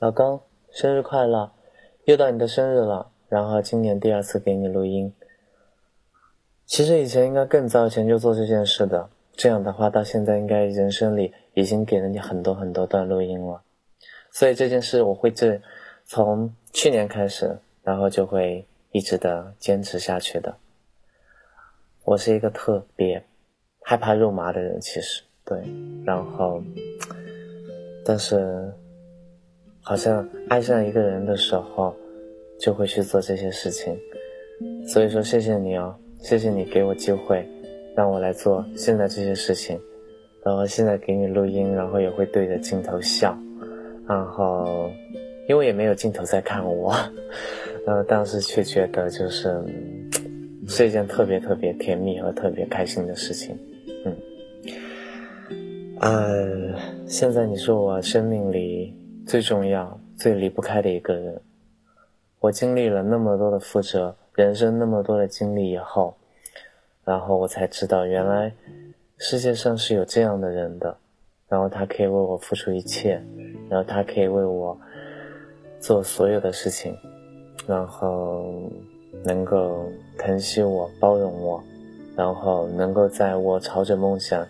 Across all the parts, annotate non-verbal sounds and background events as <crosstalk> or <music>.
老公，生日快乐！又到你的生日了，然后今年第二次给你录音。其实以前应该更早以前就做这件事的，这样的话到现在应该人生里已经给了你很多很多段录音了。所以这件事我会这从去年开始，然后就会一直的坚持下去的。我是一个特别害怕肉麻的人，其实对，然后但是。好像爱上一个人的时候，就会去做这些事情。所以说，谢谢你哦，谢谢你给我机会，让我来做现在这些事情。然后现在给你录音，然后也会对着镜头笑。然后，因为也没有镜头在看我，然 <laughs> 后当时却觉得就是是一件特别特别甜蜜和特别开心的事情。嗯，呃，现在你说我生命里。最重要、最离不开的一个人，我经历了那么多的负责，人生那么多的经历以后，然后我才知道，原来世界上是有这样的人的，然后他可以为我付出一切，然后他可以为我做所有的事情，然后能够疼惜我、包容我，然后能够在我朝着梦想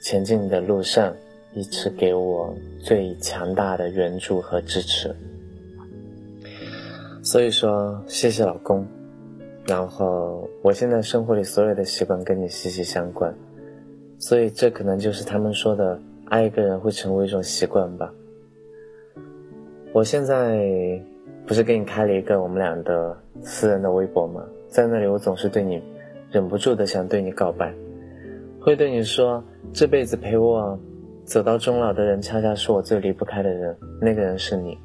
前进的路上。一直给我最强大的援助和支持，所以说谢谢老公。然后我现在生活里所有的习惯跟你息息相关，所以这可能就是他们说的爱一个人会成为一种习惯吧。我现在不是给你开了一个我们俩的私人的微博吗？在那里我总是对你忍不住的想对你告白，会对你说这辈子陪我。走到终老的人，恰恰是我最离不开的人。那个人是你，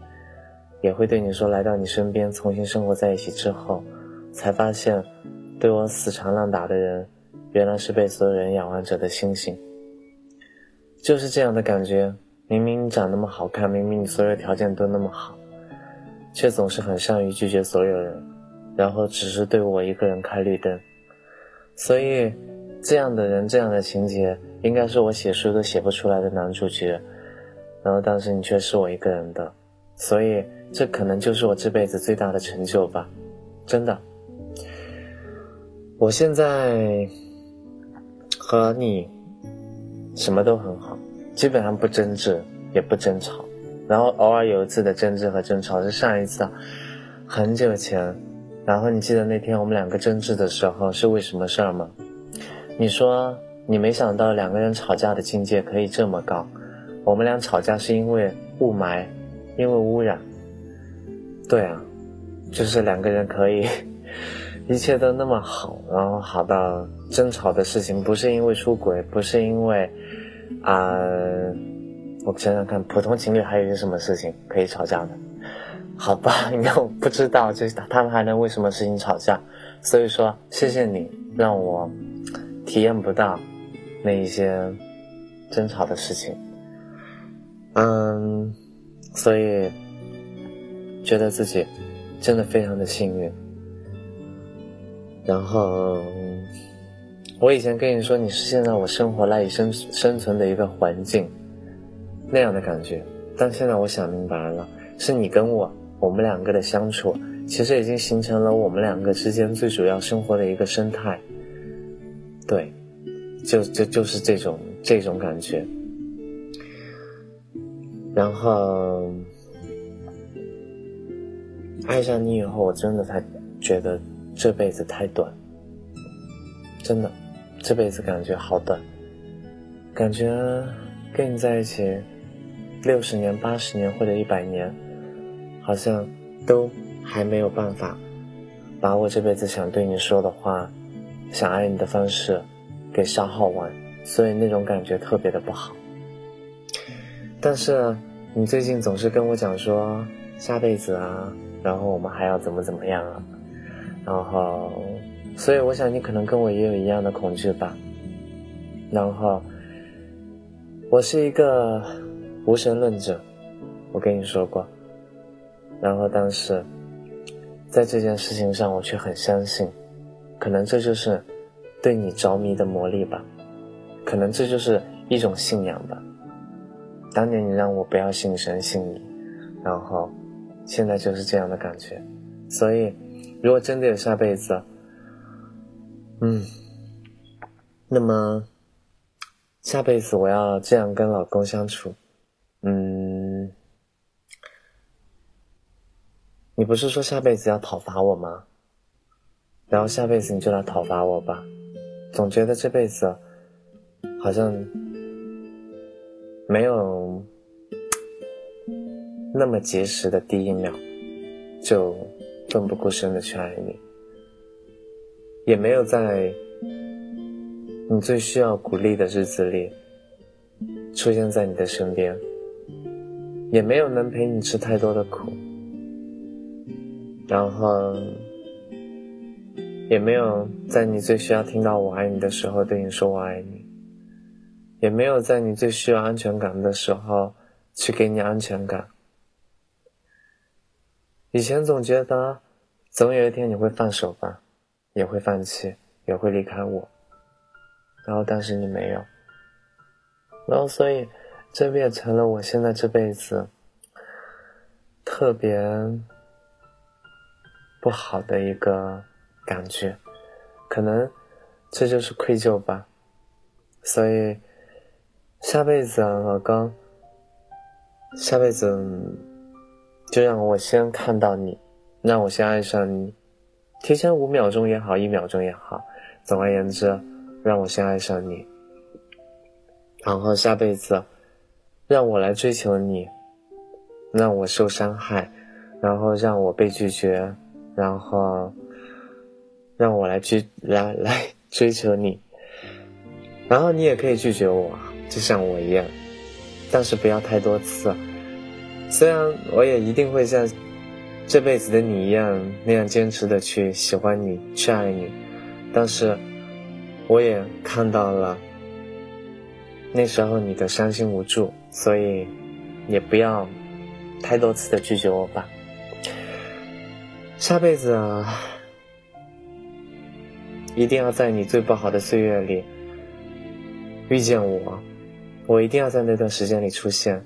也会对你说，来到你身边，重新生活在一起之后，才发现，对我死缠烂打的人，原来是被所有人仰望着的星星。就是这样的感觉。明明你长那么好看，明明你所有条件都那么好，却总是很善于拒绝所有人，然后只是对我一个人开绿灯。所以。这样的人，这样的情节，应该是我写书都写不出来的男主角。然后当时你却是我一个人的，所以这可能就是我这辈子最大的成就吧，真的。我现在和你什么都很好，基本上不争执，也不争吵。然后偶尔有一次的争执和争吵是上一次，很久前。然后你记得那天我们两个争执的时候是为什么事儿吗？你说你没想到两个人吵架的境界可以这么高，我们俩吵架是因为雾霾，因为污染。对啊，就是两个人可以 <laughs> 一切都那么好，然后好到争吵的事情不是因为出轨，不是因为啊，我想想看，普通情侣还有些什么事情可以吵架的？好吧，因为我不知道，就是他们还能为什么事情吵架？所以说，谢谢你让我。体验不到那一些争吵的事情，嗯，所以觉得自己真的非常的幸运。然后我以前跟你说你是现在我生活赖以生生存的一个环境那样的感觉，但现在我想明白了，是你跟我我们两个的相处，其实已经形成了我们两个之间最主要生活的一个生态。对，就就就是这种这种感觉。然后爱上你以后，我真的才觉得这辈子太短，真的，这辈子感觉好短，感觉跟你在一起六十年、八十年或者一百年，好像都还没有办法把我这辈子想对你说的话。想爱你的方式，给消耗完，所以那种感觉特别的不好。但是你最近总是跟我讲说下辈子啊，然后我们还要怎么怎么样啊，然后，所以我想你可能跟我也有一样的恐惧吧。然后，我是一个无神论者，我跟你说过。然后，但是在这件事情上，我却很相信。可能这就是对你着迷的魔力吧，可能这就是一种信仰吧。当年你让我不要信神信你，然后现在就是这样的感觉。所以，如果真的有下辈子，嗯，那么下辈子我要这样跟老公相处，嗯，你不是说下辈子要讨伐我吗？然后下辈子你就来讨伐我吧，总觉得这辈子好像没有那么及时的第一秒就奋不顾身的去爱你，也没有在你最需要鼓励的日子里出现在你的身边，也没有能陪你吃太多的苦，然后。也没有在你最需要听到“我爱你”的时候对你说“我爱你”，也没有在你最需要安全感的时候去给你安全感。以前总觉得，总有一天你会放手吧，也会放弃，也会离开我。然后，但是你没有。然后，所以这变成了我现在这辈子特别不好的一个。感觉，可能这就是愧疚吧。所以，下辈子啊，老公，下辈子就让我先看到你，让我先爱上你，提前五秒钟也好，一秒钟也好，总而言之，让我先爱上你。然后下辈子，让我来追求你，让我受伤害，然后让我被拒绝，然后。让我来去来来追求你，然后你也可以拒绝我，就像我一样，但是不要太多次。虽然我也一定会像这辈子的你一样那样坚持的去喜欢你、去爱你，但是我也看到了那时候你的伤心无助，所以也不要太多次的拒绝我吧。下辈子啊。一定要在你最不好的岁月里遇见我，我一定要在那段时间里出现，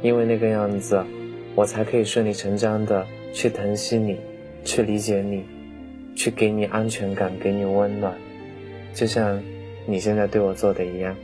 因为那个样子，我才可以顺理成章的去疼惜你，去理解你，去给你安全感，给你温暖，就像你现在对我做的一样。